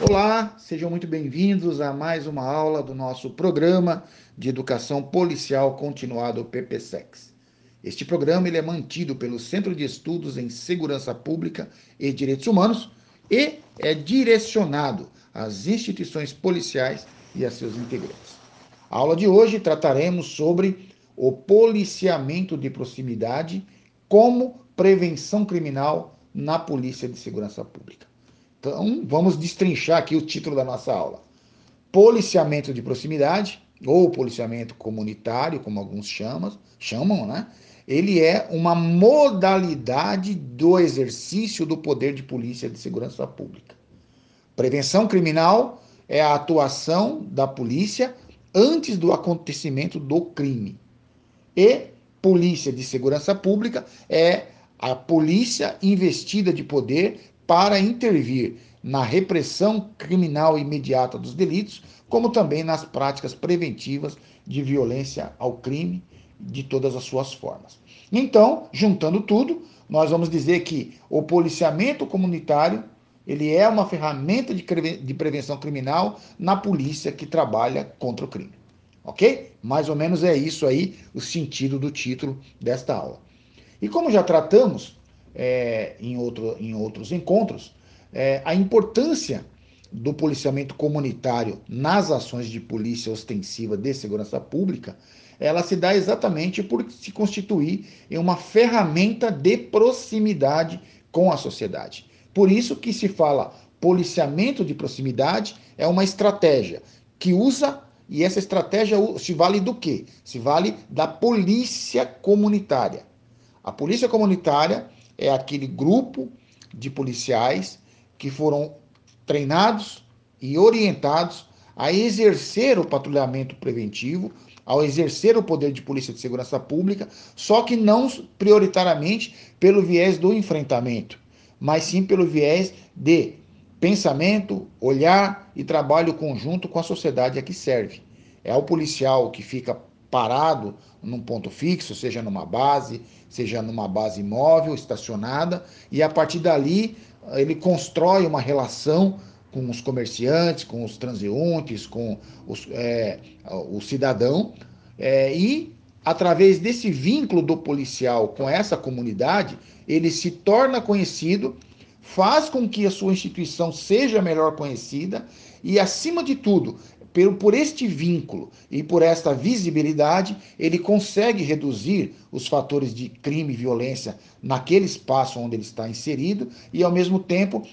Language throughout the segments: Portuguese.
Olá, sejam muito bem-vindos a mais uma aula do nosso programa de educação policial continuado PPSEX. Este programa ele é mantido pelo Centro de Estudos em Segurança Pública e Direitos Humanos e é direcionado às instituições policiais e a seus integrantes. A aula de hoje trataremos sobre o policiamento de proximidade como prevenção criminal na Polícia de Segurança Pública. Então, vamos destrinchar aqui o título da nossa aula. Policiamento de proximidade, ou policiamento comunitário, como alguns chamam, chamam, né? Ele é uma modalidade do exercício do poder de polícia de segurança pública. Prevenção criminal é a atuação da polícia antes do acontecimento do crime. E polícia de segurança pública é a polícia investida de poder para intervir na repressão criminal imediata dos delitos, como também nas práticas preventivas de violência ao crime de todas as suas formas. Então, juntando tudo, nós vamos dizer que o policiamento comunitário ele é uma ferramenta de, prevenção criminal na polícia que trabalha contra o crime. Ok? Mais ou menos é isso aí o sentido do título desta aula. E como já tratamos é, em, outro, em outros encontros, é, a importância do policiamento comunitário nas ações de polícia ostensiva de segurança pública, ela se dá exatamente por se constituir em uma ferramenta de proximidade com a sociedade. Por isso que se fala policiamento de proximidade é uma estratégia que usa e essa estratégia se vale do quê? Se vale da polícia comunitária. A polícia comunitária é aquele grupo de policiais que foram treinados e orientados a exercer o patrulhamento preventivo, ao exercer o poder de polícia de segurança pública, só que não prioritariamente pelo viés do enfrentamento, mas sim pelo viés de pensamento, olhar e trabalho conjunto com a sociedade a que serve. É o policial que fica parado num ponto fixo, seja numa base, seja numa base móvel, estacionada, e a partir dali ele constrói uma relação com os comerciantes, com os transeuntes, com os, é, o cidadão, é, e através desse vínculo do policial com essa comunidade, ele se torna conhecido, faz com que a sua instituição seja melhor conhecida e, acima de tudo, por, por este vínculo e por esta visibilidade, ele consegue reduzir os fatores de crime e violência naquele espaço onde ele está inserido e, ao mesmo tempo,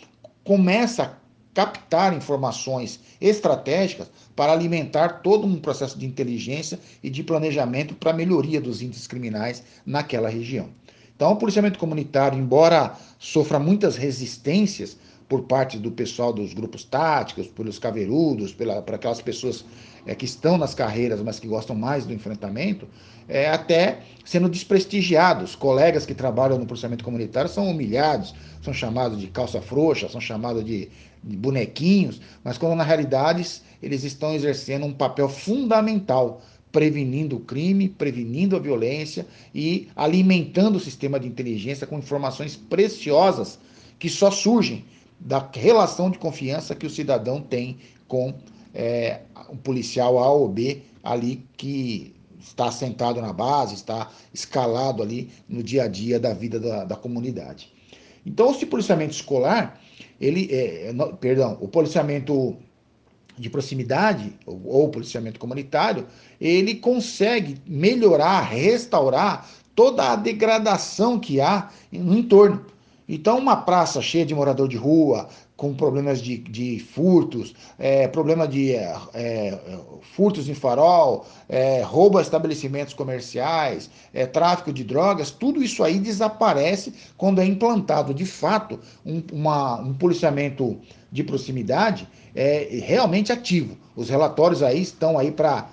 começa a captar informações estratégicas para alimentar todo um processo de inteligência e de planejamento para a melhoria dos índices criminais naquela região. Então, o policiamento comunitário, embora sofra muitas resistências por parte do pessoal dos grupos táticos, pelos caveirudos, por aquelas pessoas é, que estão nas carreiras, mas que gostam mais do enfrentamento, é, até sendo desprestigiados. Colegas que trabalham no processamento comunitário são humilhados, são chamados de calça frouxa, são chamados de, de bonequinhos, mas quando na realidade eles estão exercendo um papel fundamental prevenindo o crime, prevenindo a violência e alimentando o sistema de inteligência com informações preciosas que só surgem da relação de confiança que o cidadão tem com é, um policial A ou B ali que está sentado na base, está escalado ali no dia a dia da vida da, da comunidade. Então, esse policiamento escolar, ele, é, é perdão, o policiamento de proximidade ou, ou policiamento comunitário, ele consegue melhorar, restaurar toda a degradação que há no entorno. Então, uma praça cheia de morador de rua, com problemas de, de furtos, é, problema de é, é, furtos em farol, é, roubo a estabelecimentos comerciais, é, tráfico de drogas, tudo isso aí desaparece quando é implantado de fato um, uma, um policiamento de proximidade é, realmente ativo. Os relatórios aí estão aí para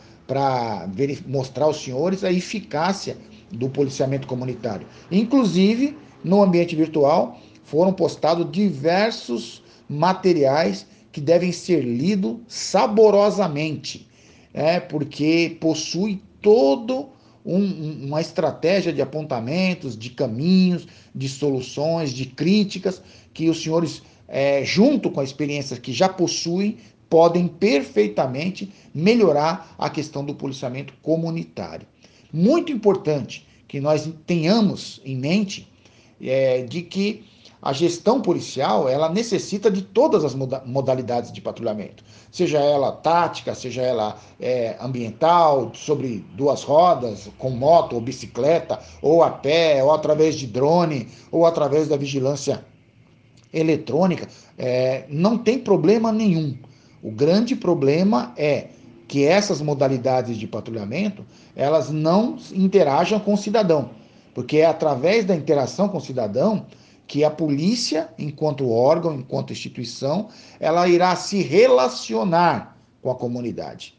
mostrar aos senhores a eficácia do policiamento comunitário. Inclusive, no ambiente virtual foram postados diversos materiais que devem ser lidos saborosamente, é, porque possui todo um, uma estratégia de apontamentos, de caminhos, de soluções, de críticas que os senhores é, junto com a experiência que já possuem, podem perfeitamente melhorar a questão do policiamento comunitário. Muito importante que nós tenhamos em mente é, de que a gestão policial ela necessita de todas as modalidades de patrulhamento, seja ela tática, seja ela é, ambiental, sobre duas rodas, com moto ou bicicleta, ou a pé, ou através de drone, ou através da vigilância eletrônica, é, não tem problema nenhum. O grande problema é que essas modalidades de patrulhamento elas não interajam com o cidadão, porque é através da interação com o cidadão que a polícia, enquanto órgão, enquanto instituição, ela irá se relacionar com a comunidade.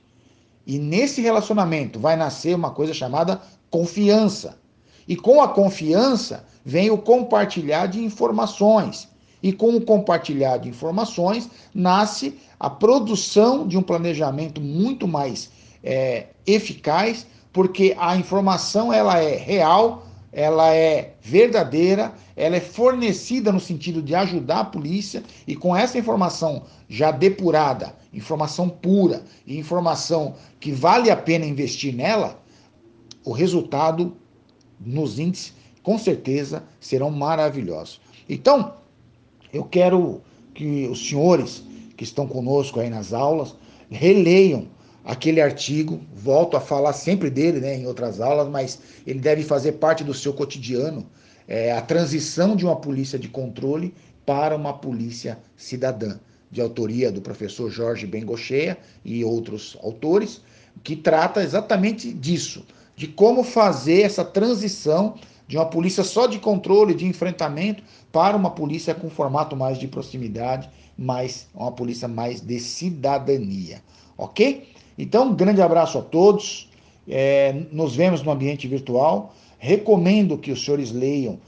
E nesse relacionamento vai nascer uma coisa chamada confiança. E com a confiança vem o compartilhar de informações. E com o compartilhar de informações nasce a produção de um planejamento muito mais é, eficaz, porque a informação ela é real, ela é verdadeira, ela é fornecida no sentido de ajudar a polícia e com essa informação já depurada, informação pura e informação que vale a pena investir nela, o resultado nos índices com certeza serão maravilhosos. Então, eu quero que os senhores que estão conosco aí nas aulas releiam aquele artigo, volto a falar sempre dele né, em outras aulas, mas ele deve fazer parte do seu cotidiano, é, a transição de uma polícia de controle para uma polícia cidadã, de autoria do professor Jorge Bengocheia e outros autores, que trata exatamente disso, de como fazer essa transição de uma polícia só de controle, de enfrentamento, para uma polícia com formato mais de proximidade, mais uma polícia mais de cidadania, ok? Então, um grande abraço a todos. É, nos vemos no ambiente virtual. Recomendo que os senhores leiam,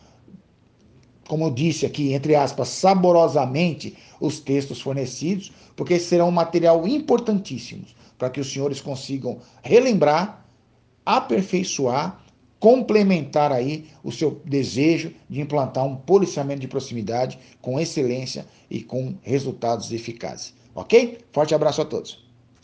como eu disse aqui, entre aspas, saborosamente os textos fornecidos, porque serão um material importantíssimo para que os senhores consigam relembrar, aperfeiçoar, complementar aí o seu desejo de implantar um policiamento de proximidade com excelência e com resultados eficazes. Ok? Forte abraço a todos.